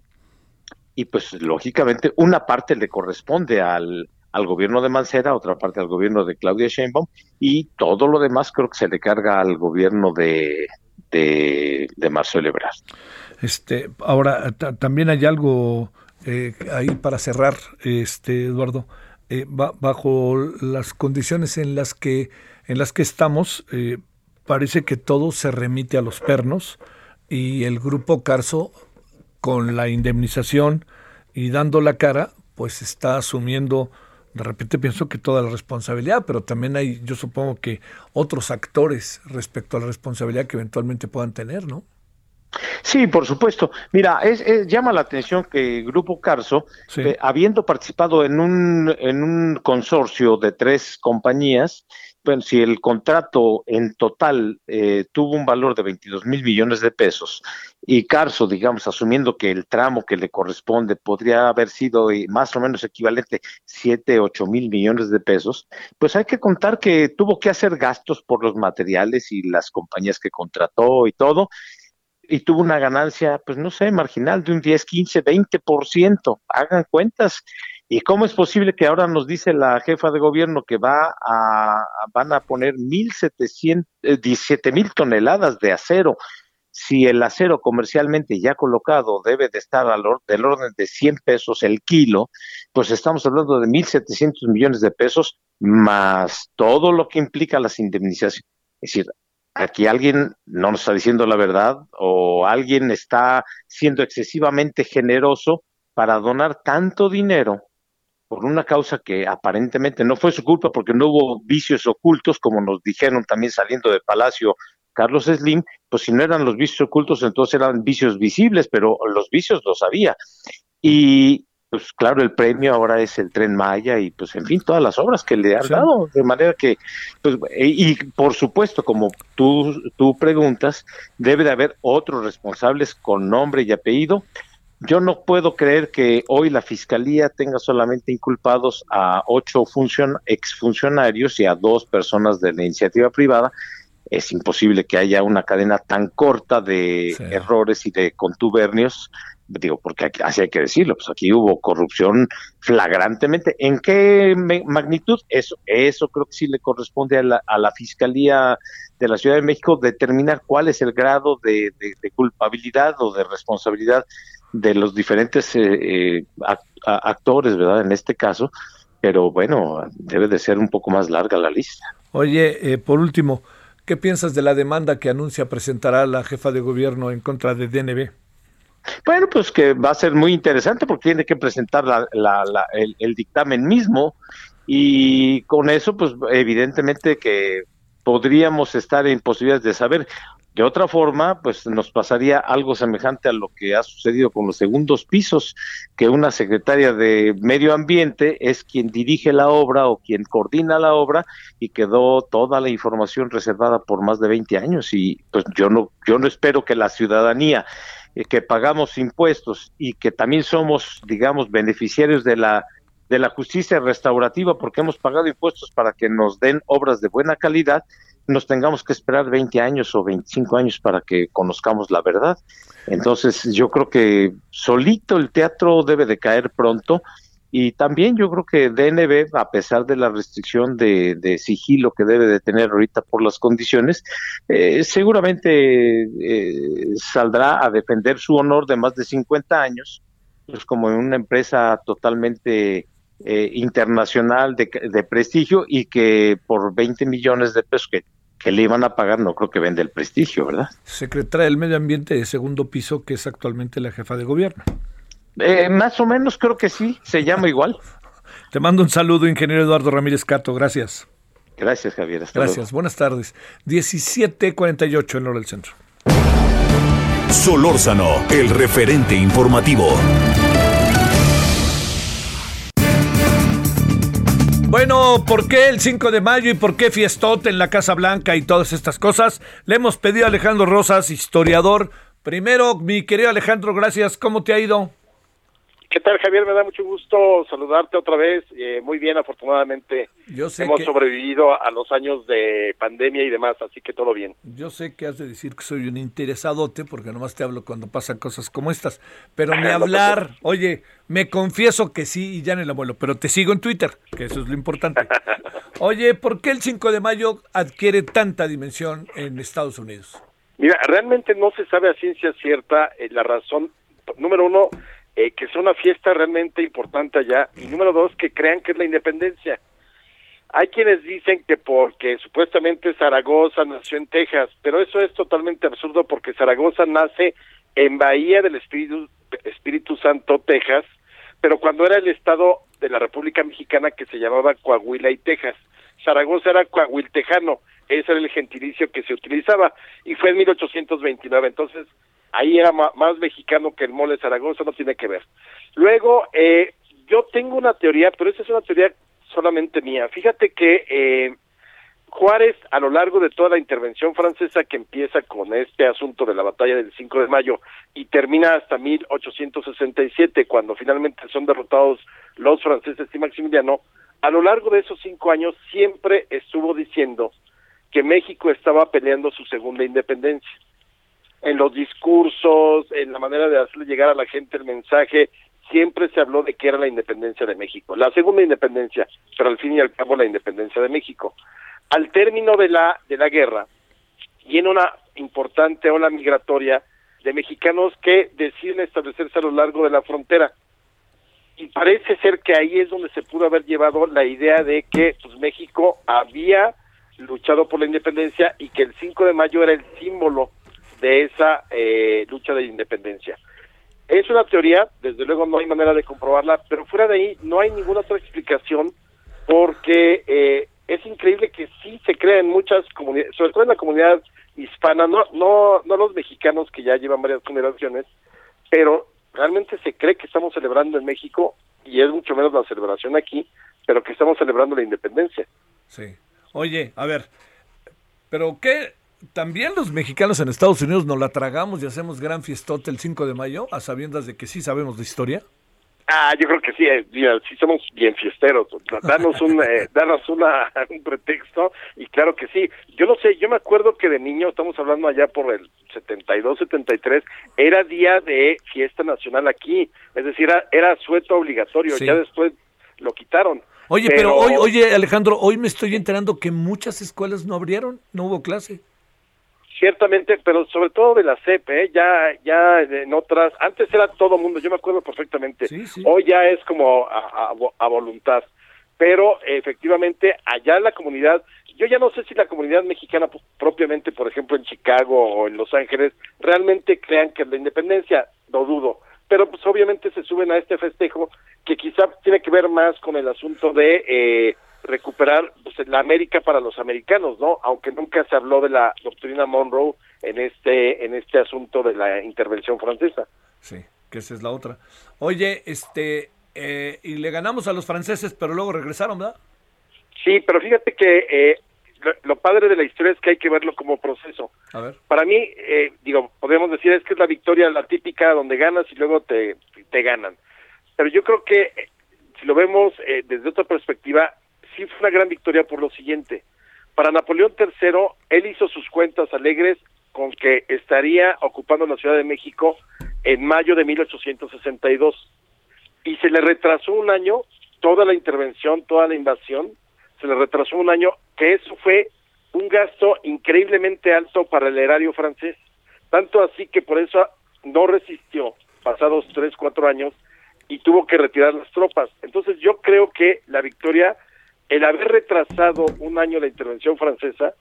y pues lógicamente una parte le corresponde al, al gobierno de Mancera, otra parte al gobierno de Claudia Sheinbaum y todo lo demás creo que se le carga al gobierno de, de, de Marcelo Ebrard. Este, ahora también hay algo eh, ahí para cerrar, este Eduardo, eh, bajo las condiciones en las que en las que estamos, eh, parece que todo se remite a los pernos y el grupo Carso con la indemnización y dando la cara, pues está asumiendo, de repente pienso que toda la responsabilidad, pero también hay, yo supongo que otros actores respecto a la responsabilidad que eventualmente puedan tener, ¿no? Sí, por supuesto. Mira, es, llama la atención que el Grupo Carso, eh, habiendo participado en un, en un consorcio de tres compañías, bueno, si el contrato en total eh, tuvo un valor de 22 mil millones de pesos y Carso, digamos, asumiendo que el tramo que le corresponde podría haber sido eh, más o menos equivalente 7, 8 mil millones de pesos, pues hay que contar que tuvo que hacer gastos por los materiales y las compañías que contrató y todo, y tuvo una ganancia, pues no sé, marginal de un 10, 15, 20%. Hagan cuentas. ¿Y cómo es posible que ahora nos dice la jefa de gobierno que va a, van a poner 1.700, 17 mil toneladas de acero? Si el acero comercialmente ya colocado debe de estar al del orden de 100 pesos el kilo, pues estamos hablando de 1.700 millones de pesos más todo lo que implica las indemnizaciones. Es decir, aquí alguien no nos está diciendo la verdad o alguien está siendo excesivamente generoso para donar tanto dinero por una causa que aparentemente no fue su culpa porque no hubo vicios ocultos, como nos dijeron también saliendo de Palacio Carlos Slim, pues si no eran los vicios ocultos, entonces eran vicios visibles, pero los vicios los había. Y pues claro, el premio ahora es el tren Maya y pues en fin, todas las obras que le han dado, de manera que, pues, y, por supuesto, como tú, tú preguntas, debe de haber otros responsables con nombre y apellido. Yo no puedo creer que hoy la fiscalía tenga solamente inculpados a ocho funcion exfuncionarios y a dos personas de la iniciativa privada. Es imposible que haya una cadena tan corta de errores y de contubernios, digo, porque así hay que decirlo, pues aquí hubo corrupción flagrantemente. ¿En qué magnitud? Eso, eso creo que sí le corresponde a la, a la Fiscalía de la Ciudad de México determinar cuál es el grado de culpabilidad o de responsabilidad de los diferentes eh, eh, actores, ¿verdad? En este caso, pero bueno, debe de ser un poco más larga la lista. Oye, eh, por último, ¿qué piensas de la demanda que anuncia presentará la jefa de gobierno en contra de DNB? Bueno, pues que va a ser muy interesante porque tiene que presentar la, el, el dictamen mismo y con eso, pues evidentemente que podríamos estar en posibilidades de saber de otra forma, pues nos pasaría algo semejante a lo que ha sucedido con los segundos pisos, que una secretaria de Medio Ambiente es quien dirige la obra o quien coordina la obra y quedó toda la información reservada por más de 20 años y pues yo no yo no espero que la ciudadanía que pagamos impuestos y que también somos, digamos, beneficiarios de la de la justicia restaurativa porque hemos pagado impuestos para que nos den obras de buena calidad, nos tengamos que esperar 20 años o 25 años para que conozcamos la verdad. Entonces yo creo que solito el teatro debe de caer pronto y también yo creo que DNB, a pesar de la restricción de, sigilo que debe de tener ahorita por las condiciones, eh, seguramente eh, saldrá a defender su honor de más de 50 años, pues como en una empresa totalmente eh, internacional de, de, prestigio y que por 20 millones de pesos que que le iban a pagar, no creo que vende el prestigio, ¿verdad? Secretaria del Medio Ambiente de segundo piso, que es actualmente la jefa de gobierno. Eh, más o menos creo que sí, se llama igual. Te mando un saludo, ingeniero Eduardo Ramírez Cato, gracias. Gracias, Javier. gracias, buenas tardes. 17.48 en hora del centro. Solórzano, el referente informativo. Bueno, ¿por qué el 5 de mayo y por qué fiestote en la Casa Blanca y todas estas cosas? Le hemos pedido a Alejandro Rosas, historiador. Primero, mi querido Alejandro, gracias. ¿Cómo te ha ido? ¿Qué tal, Javier? Me da mucho gusto saludarte otra vez. Eh, muy bien, afortunadamente. Yo sé Hemos que- sobrevivido a los años de pandemia y demás, así que todo bien. Yo sé que has de decir que soy un interesadote porque nomás te hablo cuando pasan cosas como estas, pero ni hablar, oye, me confieso que sí y ya en el abuelo, pero te sigo en Twitter, que eso es lo importante. Oye, ¿por qué el 5 de mayo adquiere tanta dimensión en Estados Unidos? Mira, realmente no se sabe a ciencia cierta eh, la razón. Número uno, eh, que sea una fiesta realmente importante allá. Y número dos, que crean que es la independencia. Hay quienes dicen que porque supuestamente Zaragoza nació en Texas, pero eso es totalmente absurdo porque Zaragoza nace en Bahía del Espíritu, Espíritu Santo, Texas, pero cuando era el estado de la República Mexicana que se llamaba Coahuila y Texas. Zaragoza era coahuiltejano, ese era el gentilicio que se utilizaba y fue en 1829, entonces ahí era más mexicano que el mole Zaragoza, no tiene que ver. Luego, eh, yo tengo una teoría, pero esa es una teoría solamente mía. Fíjate que eh, Juárez, a lo largo de toda la intervención francesa que empieza con este asunto de la batalla del 5 de mayo y termina hasta 1867, cuando finalmente son derrotados los franceses y Maximiliano, a lo largo de esos cinco años siempre estuvo diciendo que México estaba peleando su segunda independencia. En los discursos, en la manera de hacerle llegar a la gente el mensaje, siempre se habló de que era la independencia de México, la segunda independencia, pero al fin y al cabo la independencia de México. Al término de la de la guerra, viene una importante ola migratoria de mexicanos que deciden establecerse a lo largo de la frontera. Y parece ser que ahí es donde se pudo haber llevado la idea de que pues, México había luchado por la independencia y que el 5 de mayo era el símbolo de esa eh, lucha de independencia. Es una teoría, desde luego no hay manera de comprobarla, pero fuera de ahí no hay ninguna otra explicación porque eh, es increíble que sí se crea en muchas comunidades, sobre todo en la comunidad hispana, no, no, no los mexicanos que ya llevan varias generaciones, pero realmente se cree que estamos celebrando en México y es mucho menos la celebración aquí, pero que estamos celebrando la independencia. Sí. Oye, a ver, ¿pero qué? ¿También los mexicanos en Estados Unidos nos la tragamos y hacemos gran fiestote el 5 de mayo, a sabiendas de que sí sabemos de historia? Ah, yo creo que sí, eh, sí somos bien fiesteros. Danos un, eh, danos una, un pretexto y claro que sí. Yo no sé, yo me acuerdo que de niño, estamos hablando allá por el 72, 73, era día de fiesta nacional aquí. Es decir, era, era sueto obligatorio. Sí. Ya después lo quitaron. Oye, pero, hoy, oye, Alejandro, hoy me estoy enterando que muchas escuelas no abrieron, no hubo clase. Ciertamente, pero sobre todo de la CEP, ¿eh? ya, ya en otras, antes era todo mundo, yo me acuerdo perfectamente, hoy ya es como a, a- a voluntad, pero efectivamente allá en la comunidad, yo ya no sé si la comunidad mexicana propiamente, por ejemplo en Chicago o en Los Ángeles, realmente crean que la independencia, lo dudo, pero pues obviamente se suben a este festejo que quizá tiene que ver más con el asunto de eh, recuperar pues, la América para los americanos, ¿no? Aunque nunca se habló de la doctrina Monroe en este en este asunto de la intervención francesa. Sí, que esa es la otra. Oye, este, eh, y le ganamos a los franceses, pero luego regresaron, ¿verdad? Sí, pero fíjate que eh, lo, lo padre de la historia es que hay que verlo como proceso. A ver. Para mí, eh, digo, podemos decir es que es la victoria, la típica donde ganas y luego te, te ganan. Pero yo creo que eh, si lo vemos eh, desde otra perspectiva, sí fue una gran victoria por lo siguiente. Para Napoleón III, él hizo sus cuentas alegres con que estaría ocupando la Ciudad de México en mayo de 1862 y se le retrasó un año toda la intervención, toda la invasión, se le retrasó un año, que eso fue un gasto increíblemente alto para el erario francés, tanto así que por eso no resistió pasados tres, cuatro años y tuvo que retirar las tropas. Entonces yo creo que la victoria, el haber retrasado un año la intervención francesa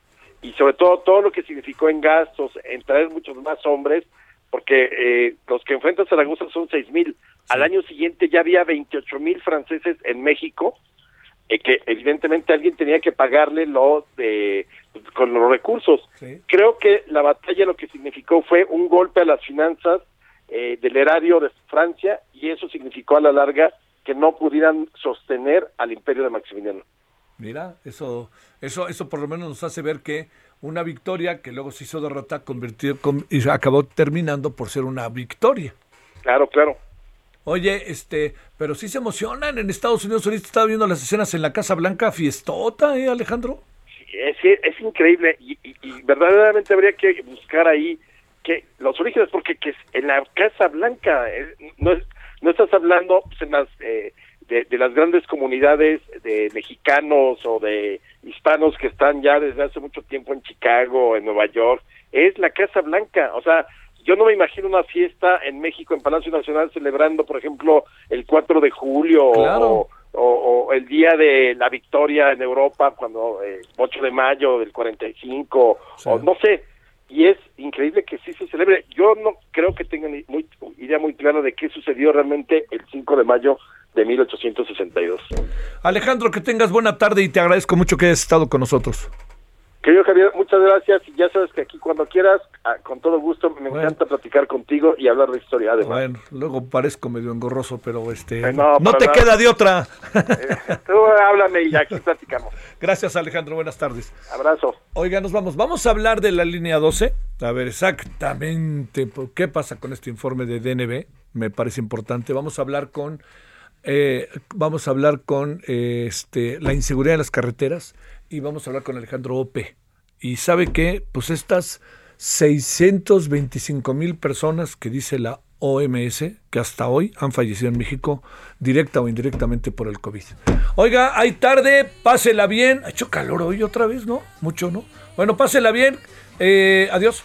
y sobre todo todo lo que significó en gastos, en traer muchos más hombres, porque eh, los que enfrentan Zaragoza son seis mil. Al año siguiente ya había 28 mil franceses en México, eh, que evidentemente alguien tenía que pagarle lo de con los recursos. Creo que la batalla lo que significó fue un golpe a las finanzas eh, del erario de Francia y eso significó a la larga que no pudieran sostener al imperio de Maximiliano. Mira, eso, eso, eso por lo menos nos hace ver que una victoria que luego se hizo derrota convirtió con- y acabó terminando por ser una victoria. Claro, claro. Oye, este, pero sí se emocionan en Estados Unidos. Ahorita estaba viendo las escenas en la Casa Blanca, fiestota, ¿eh, Alejandro? Es, es increíble y, y- y verdaderamente habría que buscar ahí que los orígenes, porque que en la Casa Blanca eh, no, es- no estás hablando pues, en las, eh, de, de las grandes comunidades de mexicanos o de hispanos que están ya desde hace mucho tiempo en Chicago, en Nueva York, es la Casa Blanca, o sea, yo no me imagino una fiesta en México, en Palacio Nacional, celebrando, por ejemplo, el 4 de julio Claro. o, o- o el día de la victoria en Europa, cuando eh, 8 de mayo del 45, o no sé. Y es increíble que sí se celebre. Yo no creo que tengan muy, idea muy clara de qué sucedió realmente el 5 de mayo de 1862. Alejandro, que tengas buena tarde y te agradezco mucho que hayas estado con nosotros. Querido Javier, muchas gracias. Y ya sabes que aquí cuando quieras, ah, con todo gusto, me encanta platicar contigo y hablar de historia además. Bueno, luego parezco medio engorroso, pero este, Eh, no, te nada. queda de otra. Tú háblame y aquí platicamos. Gracias, Alejandro. Buenas tardes. Abrazo. Oiga, nos vamos. Vamos a hablar de la línea 12. A ver exactamente qué pasa con este informe de DNB. Me parece importante. Vamos a hablar con, eh, vamos a hablar con eh, este, la inseguridad en las carreteras y vamos a hablar con Alejandro Ope. Y sabe que, pues estas 625 mil personas que dice la OMS que hasta hoy han fallecido en México directa o indirectamente por el COVID. Oiga, hay tarde, pásela bien. Ha hecho calor hoy otra vez, ¿no? Mucho, ¿no? Bueno, pásela bien. Eh, adiós.